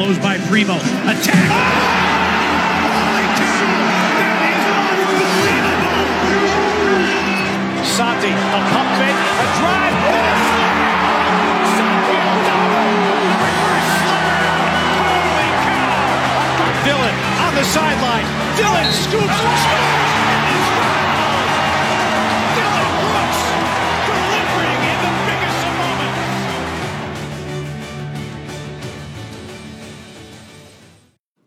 flows by Primo. Attack. Unbelievable! Santi, a pump fake, a drive, and a slam! Santi Aldama, reverse slam! Holy cow! Dylan on the sideline. Dylan scoops, and is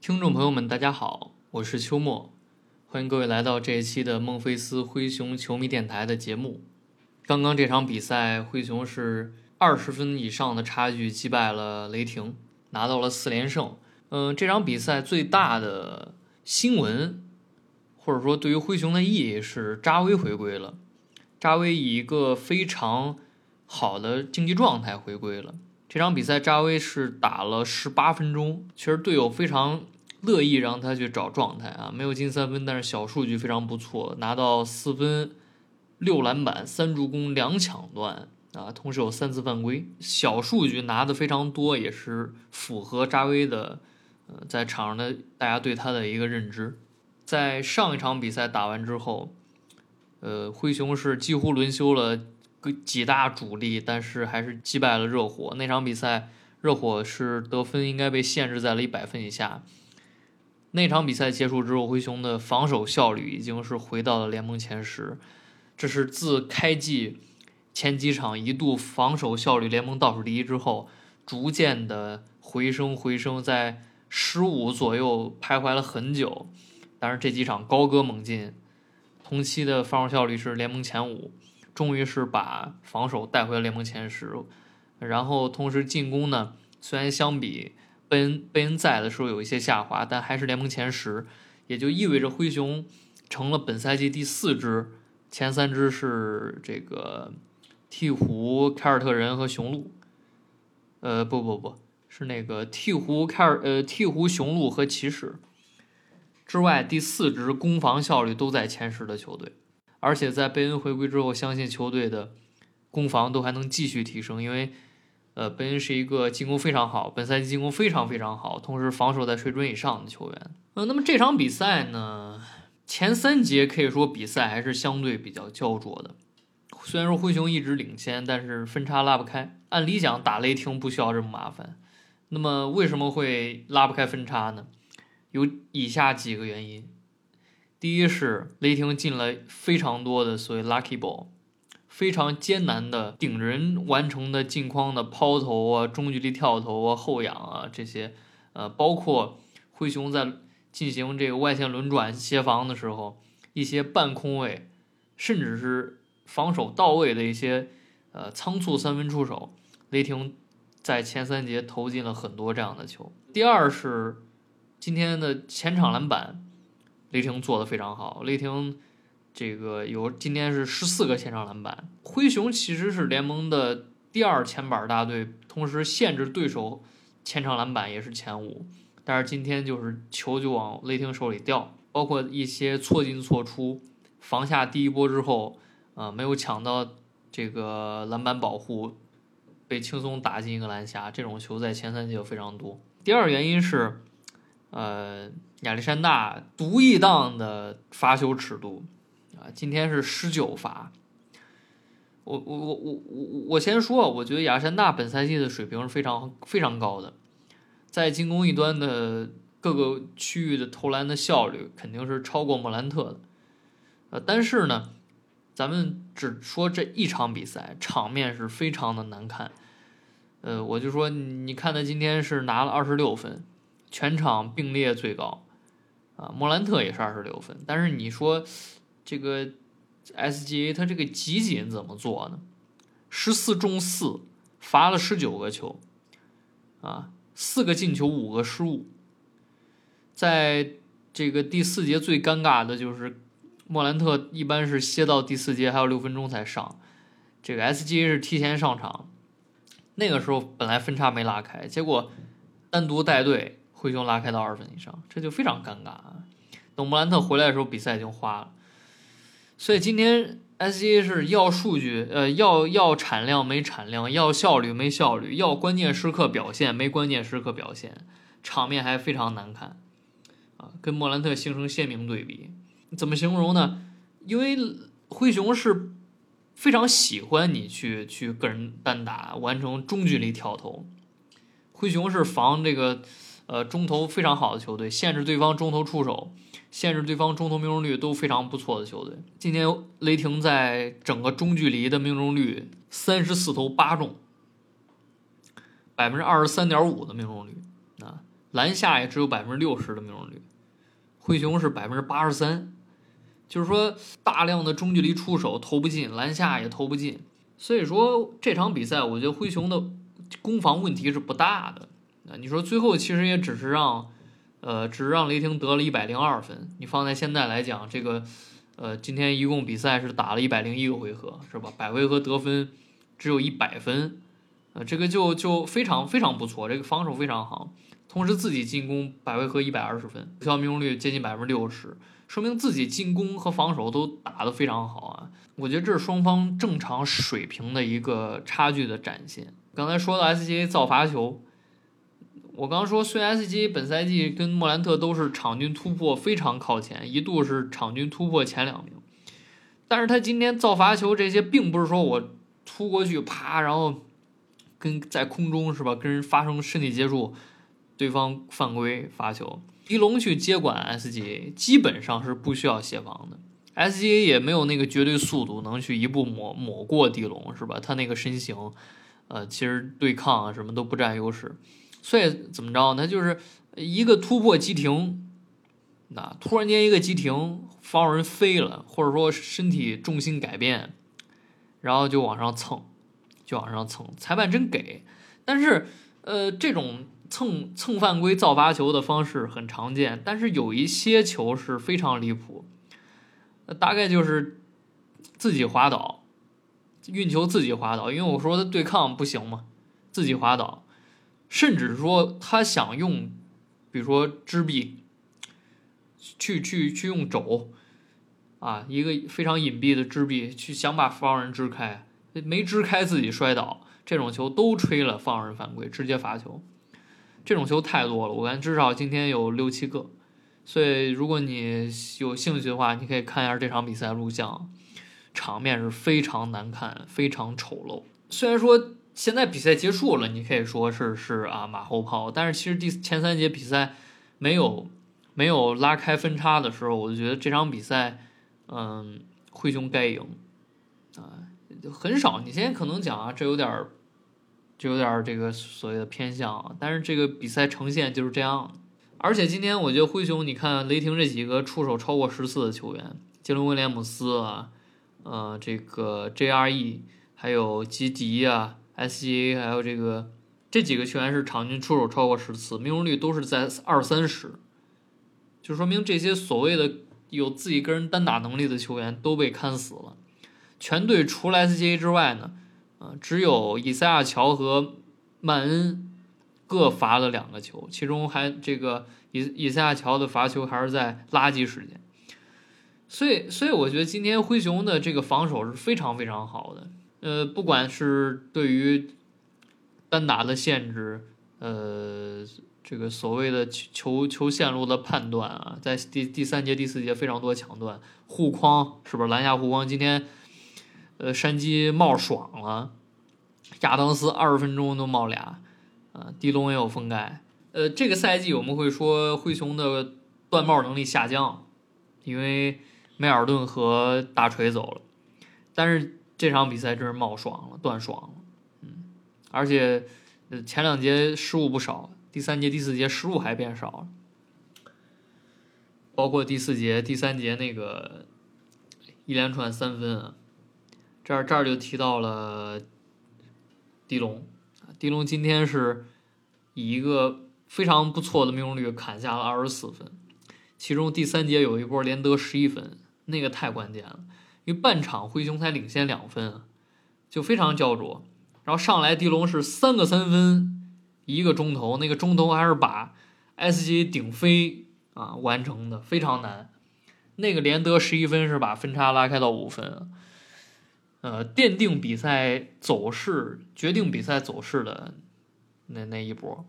听众朋友们，大家好，我是秋末，欢迎各位来到这一期的孟菲斯灰熊球迷电台的节目。刚刚这场比赛，灰熊是二十分以上的差距击败了雷霆，拿到了四连胜。嗯，这场比赛最大的新闻，或者说对于灰熊的意义是扎威回归了。扎威以一个非常好的竞技状态回归了。这场比赛，扎威是打了十八分钟，其实队友非常乐意让他去找状态啊，没有进三分，但是小数据非常不错，拿到四分、六篮板、三助攻、两抢断啊，同时有三次犯规，小数据拿的非常多，也是符合扎威的呃在场上的大家对他的一个认知。在上一场比赛打完之后，呃，灰熊是几乎轮休了几大主力，但是还是击败了热火。那场比赛，热火是得分应该被限制在了一百分以下。那场比赛结束之后，灰熊的防守效率已经是回到了联盟前十，这是自开季前几场一度防守效率联盟倒数第一之后，逐渐的回升回升，在十五左右徘徊了很久。但是这几场高歌猛进，同期的防守效率是联盟前五，终于是把防守带回了联盟前十。然后同时进攻呢，虽然相比贝恩贝恩在的时候有一些下滑，但还是联盟前十，也就意味着灰熊成了本赛季第四支，前三支是这个鹈鹕、凯尔特人和雄鹿。呃，不不不是那个鹈鹕、凯尔呃鹈鹕、雄鹿和骑士。之外，第四支攻防效率都在前十的球队，而且在贝恩回归之后，相信球队的攻防都还能继续提升，因为呃，贝恩是一个进攻非常好，本赛季进攻非常非常好，同时防守在水准以上的球员。呃，那么这场比赛呢，前三节可以说比赛还是相对比较焦灼的，虽然说灰熊一直领先，但是分差拉不开。按理讲打雷霆不需要这么麻烦，那么为什么会拉不开分差呢？有以下几个原因：第一是雷霆进了非常多的所谓 lucky ball，非常艰难的顶人完成的近框的抛投啊、中距离跳投啊、后仰啊这些，呃，包括灰熊在进行这个外线轮转协防的时候，一些半空位，甚至是防守到位的一些呃仓促三分出手，雷霆在前三节投进了很多这样的球。第二是。今天的前场篮板，雷霆做的非常好。雷霆这个有今天是十四个前场篮板。灰熊其实是联盟的第二前板大队，同时限制对手前场篮板也是前五。但是今天就是球就往雷霆手里掉，包括一些错进错出，防下第一波之后，呃，没有抢到这个篮板保护，被轻松打进一个篮下，这种球在前三节非常多。第二原因是。呃，亚历山大独一档的罚球尺度啊，今天是十九罚。我我我我我我先说，我觉得亚历山大本赛季的水平是非常非常高的，在进攻一端的各个区域的投篮的效率肯定是超过莫兰特的。呃，但是呢，咱们只说这一场比赛，场面是非常的难看。呃，我就说，你看他今天是拿了二十六分。全场并列最高，啊，莫兰特也是二十六分。但是你说这个 SGA 他这个集锦怎么做呢？十四中四，罚了十九个球，啊，四个进球，五个失误。在这个第四节最尴尬的就是莫兰特一般是歇到第四节还有六分钟才上，这个 SGA 是提前上场。那个时候本来分差没拉开，结果单独带队。灰熊拉开到二分以上，这就非常尴尬啊！等莫兰特回来的时候，比赛已经花了。所以今天 SGA 是要数据，呃，要要产量没产量，要效率没效率，要关键时刻表现没关键时刻表现。场面还非常难看啊，跟莫兰特形成鲜明对比。怎么形容呢？因为灰熊是非常喜欢你去去个人单打，完成中距离跳投。灰熊是防这个呃中投非常好的球队，限制对方中投出手，限制对方中投命中率都非常不错的球队。今天雷霆在整个中距离的命中率三十四投八中，百分之二十三点五的命中率啊，篮下也只有百分之六十的命中率，灰熊是百分之八十三。就是说，大量的中距离出手投不进，篮下也投不进，所以说这场比赛，我觉得灰熊的攻防问题是不大的。你说最后其实也只是让，呃，只是让雷霆得了一百零二分。你放在现在来讲，这个，呃，今天一共比赛是打了一百零一个回合，是吧？百回合得分只有一百分，呃，这个就就非常非常不错，这个防守非常好，同时自己进攻百回合一百二十分，有效命中率接近百分之六十。说明自己进攻和防守都打得非常好啊！我觉得这是双方正常水平的一个差距的展现。刚才说到 SGA 造罚球，我刚说虽然 SGA 本赛季跟莫兰特都是场均突破非常靠前，一度是场均突破前两名，但是他今天造罚球这些，并不是说我突过去啪，然后跟在空中是吧，跟人发生身体接触，对方犯规罚球。狄龙去接管 SGA，基本上是不需要协防的。SGA 也没有那个绝对速度，能去一步抹抹过狄龙，是吧？他那个身形，呃，其实对抗啊什么都不占优势。所以怎么着呢？就是一个突破急停，那突然间一个急停，防守人飞了，或者说身体重心改变，然后就往上蹭，就往上蹭。裁判真给，但是呃，这种。蹭蹭犯规造罚球的方式很常见，但是有一些球是非常离谱，大概就是自己滑倒，运球自己滑倒，因为我说他对抗不行嘛，自己滑倒，甚至说他想用，比如说支臂，去去去用肘，啊，一个非常隐蔽的支臂去想把防人支开，没支开自己摔倒，这种球都吹了放人犯规，直接罚球。这种球太多了，我看至少今天有六七个，所以如果你有兴趣的话，你可以看一下这场比赛录像，场面是非常难看，非常丑陋。虽然说现在比赛结束了，你可以说是是啊马后炮，但是其实第前三节比赛没有没有拉开分差的时候，我就觉得这场比赛，嗯，灰熊该赢啊，很少。你现在可能讲啊，这有点儿。就有点儿这个所谓的偏向，但是这个比赛呈现就是这样。而且今天我觉得灰熊，你看雷霆这几个出手超过十次的球员，杰伦威廉姆斯啊，呃，这个 J.R.E，还有吉迪啊，S.G.A，还有这个这几个球员是场均出手超过十次，命中率都是在二三十，就说明这些所谓的有自己个人单打能力的球员都被看死了。全队除了 S.G.A 之外呢？啊，只有以赛亚乔和曼恩各罚了两个球，其中还这个以以赛亚乔的罚球还是在垃圾时间，所以所以我觉得今天灰熊的这个防守是非常非常好的，呃，不管是对于单打的限制，呃，这个所谓的球球线路的判断啊，在第第三节第四节非常多抢断护框，是不是篮下护框？今天。呃，山鸡冒爽了，亚当斯二十分钟都冒俩，啊，迪龙也有封盖。呃，这个赛季我们会说灰熊的断帽能力下降，因为梅尔顿和大锤走了。但是这场比赛真是冒爽了，断爽了，嗯，而且前两节失误不少，第三节、第四节失误还变少了，包括第四节、第三节那个一连串三分啊。这儿这儿就提到了迪龙，迪龙今天是以一个非常不错的命中率砍下了二十四分，其中第三节有一波连得十一分，那个太关键了，因为半场灰熊才领先两分，就非常焦灼。然后上来迪龙是三个三分，一个中投，那个中投还是把 S.G 顶飞啊完成的，非常难。那个连得十一分是把分差拉开到五分。呃，奠定比赛走势、决定比赛走势的那那一波，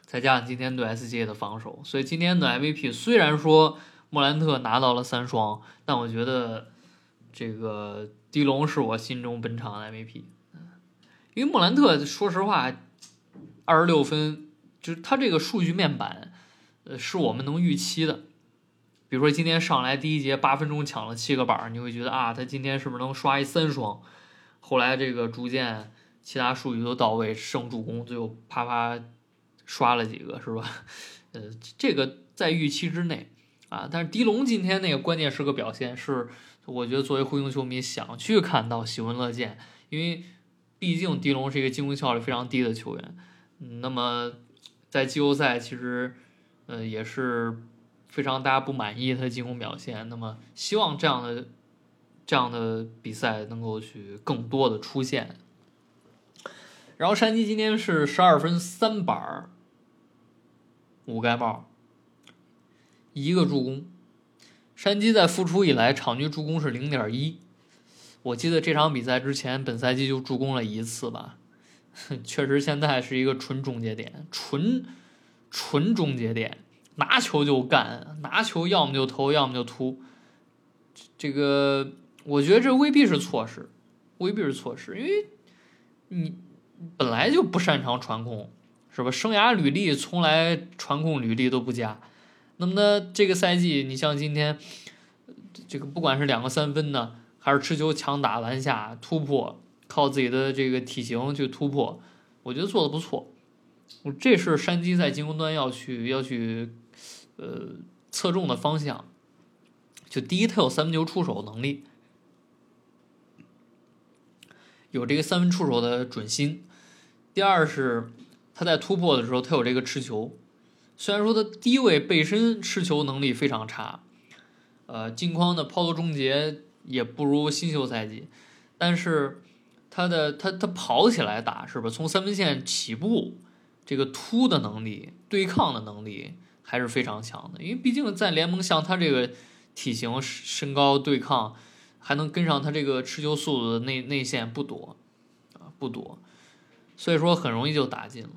再加上今天对 SGA 的防守，所以今天的 MVP 虽然说莫兰特拿到了三双，但我觉得这个迪龙是我心中本场 MVP。因为莫兰特说实话，二十六分，就是他这个数据面板，呃，是我们能预期的。比如说今天上来第一节八分钟抢了七个板，你会觉得啊，他今天是不是能刷一三双？后来这个逐渐其他数据都到位，剩助攻，最后啪啪刷了几个，是吧？呃，这个在预期之内啊。但是迪龙今天那个关键时刻表现，是我觉得作为灰熊球迷想去看到喜闻乐见，因为。毕竟迪龙是一个进攻效率非常低的球员，那么在季后赛其实，呃也是非常大家不满意他的进攻表现。那么希望这样的这样的比赛能够去更多的出现。然后山鸡今天是十二分三板五盖帽，一个助攻。山鸡在复出以来场均助攻是零点一。我记得这场比赛之前，本赛季就助攻了一次吧，确实现在是一个纯终结点，纯纯终结点，拿球就干，拿球要么就投，要么就突。这个我觉得这未必是错失，未必是错失，因为你本来就不擅长传控，是吧？生涯履历从来传控履历都不佳，那么呢，这个赛季你像今天这个不管是两个三分呢。还是持球强打篮下突破，靠自己的这个体型去突破，我觉得做的不错。这是山鸡在进攻端要去要去呃侧重的方向。就第一，他有三分球出手能力，有这个三分出手的准心；第二是他在突破的时候，他有这个持球。虽然说他低位背身持球能力非常差，呃，镜框的抛投终结。也不如新秀赛季，但是他的他他跑起来打是吧？从三分线起步，这个突的能力、对抗的能力还是非常强的。因为毕竟在联盟，像他这个体型、身高对抗，还能跟上他这个持球速度的内内线不多啊，不多，所以说很容易就打进了。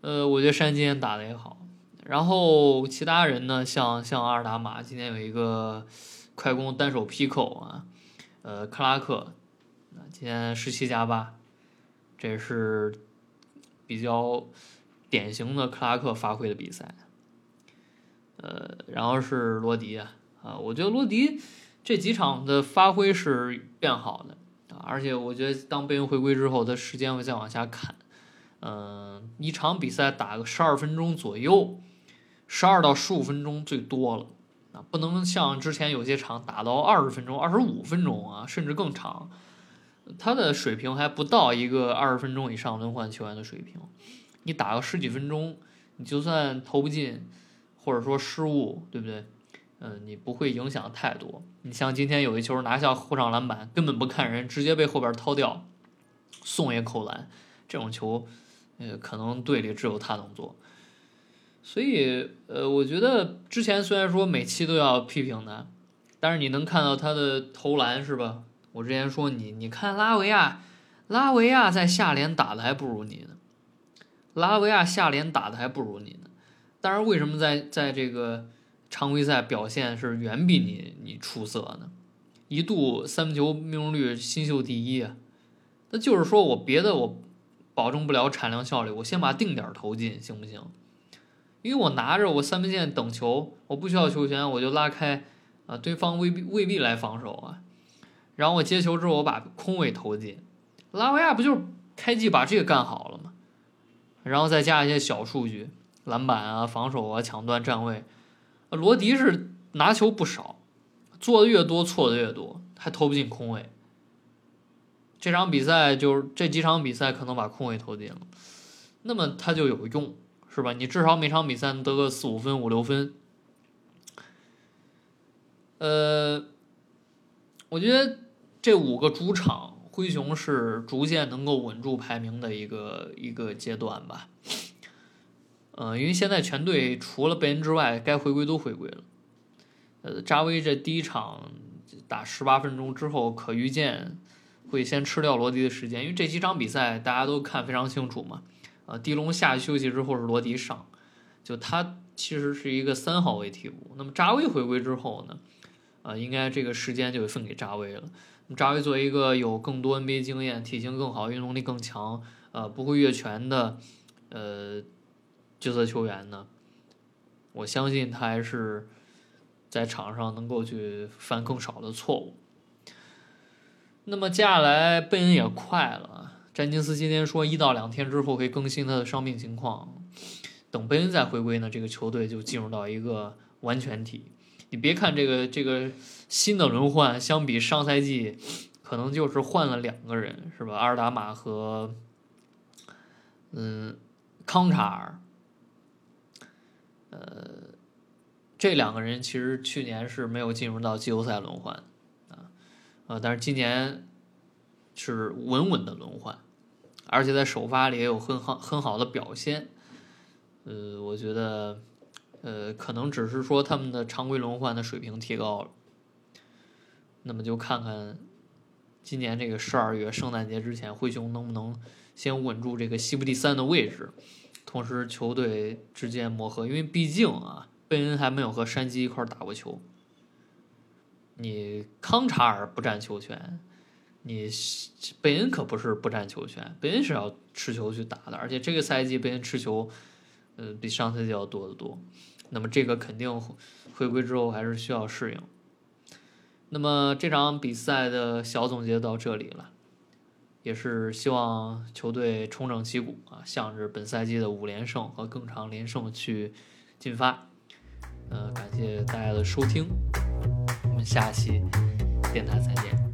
呃，我觉得山今天打的也好，然后其他人呢，像像阿尔达马今天有一个。快攻单手劈扣啊，呃，克拉克，今天十七加八，这是比较典型的克拉克发挥的比赛。呃，然后是罗迪啊，啊，我觉得罗迪这几场的发挥是变好的啊，而且我觉得当贝恩回归之后，他时间会再往下砍，嗯，一场比赛打个十二分钟左右，十二到十五分钟最多了。啊，不能像之前有些场打到二十分钟、二十五分钟啊，甚至更长。他的水平还不到一个二十分钟以上轮换球员的水平。你打个十几分钟，你就算投不进，或者说失误，对不对？嗯，你不会影响太多。你像今天有一球拿下后场篮板，根本不看人，直接被后边掏掉，送一扣篮，这种球，呃，可能队里只有他能做。所以，呃，我觉得之前虽然说每期都要批评他，但是你能看到他的投篮是吧？我之前说你，你看拉维亚，拉维亚在下联打的还不如你呢，拉维亚下联打的还不如你呢。但是为什么在在这个常规赛表现是远比你你出色呢？一度三分球命中率新秀第一啊，那就是说我别的我保证不了产量效率，我先把定点投进行不行？因为我拿着我三分线等球，我不需要球权，我就拉开，啊，对方未必未必来防守啊。然后我接球之后，我把空位投进。拉维亚不就是开季把这个干好了吗？然后再加一些小数据，篮板啊、防守啊、抢断、站位。罗迪是拿球不少，做的越多错的越多，还投不进空位。这场比赛就是这几场比赛可能把空位投进了，那么他就有用。是吧？你至少每场比赛得个四五分、五六分。呃，我觉得这五个主场灰熊是逐渐能够稳住排名的一个一个阶段吧。呃，因为现在全队除了贝恩之外，该回归都回归了。呃，扎威这第一场打十八分钟之后，可预见会先吃掉罗迪的时间，因为这几场比赛大家都看非常清楚嘛。啊，迪龙下去休息之后是罗迪上，就他其实是一个三号位替补。那么扎威回归之后呢，啊，应该这个时间就分给扎威了。扎威作为一个有更多 NBA 经验、体型更好、运动力更强、呃，不会越权的呃角色球员呢，我相信他还是在场上能够去犯更少的错误。那么接下来贝恩也快了，詹金斯今天说一到两天之后会更新他的伤病情况，等贝恩再回归呢，这个球队就进入到一个完全体。你别看这个这个新的轮换，相比上赛季，可能就是换了两个人，是吧？阿尔达马和嗯康查尔，呃，这两个人其实去年是没有进入到季后赛轮换。啊，但是今年是稳稳的轮换，而且在首发里也有很好很好的表现。呃，我觉得，呃，可能只是说他们的常规轮换的水平提高了。那么就看看今年这个十二月圣诞节之前，灰熊能不能先稳住这个西部第三的位置，同时球队之间磨合，因为毕竟啊，贝恩还没有和山鸡一块打过球。你康查尔不占球权，你贝恩可不是不占球权，贝恩是要持球去打的，而且这个赛季贝恩持球，呃，比上赛季要多得多。那么这个肯定回归之后还是需要适应。那么这场比赛的小总结到这里了，也是希望球队重整旗鼓啊，向着本赛季的五连胜和更长连胜去进发。呃，感谢大家的收听。下期电台再见。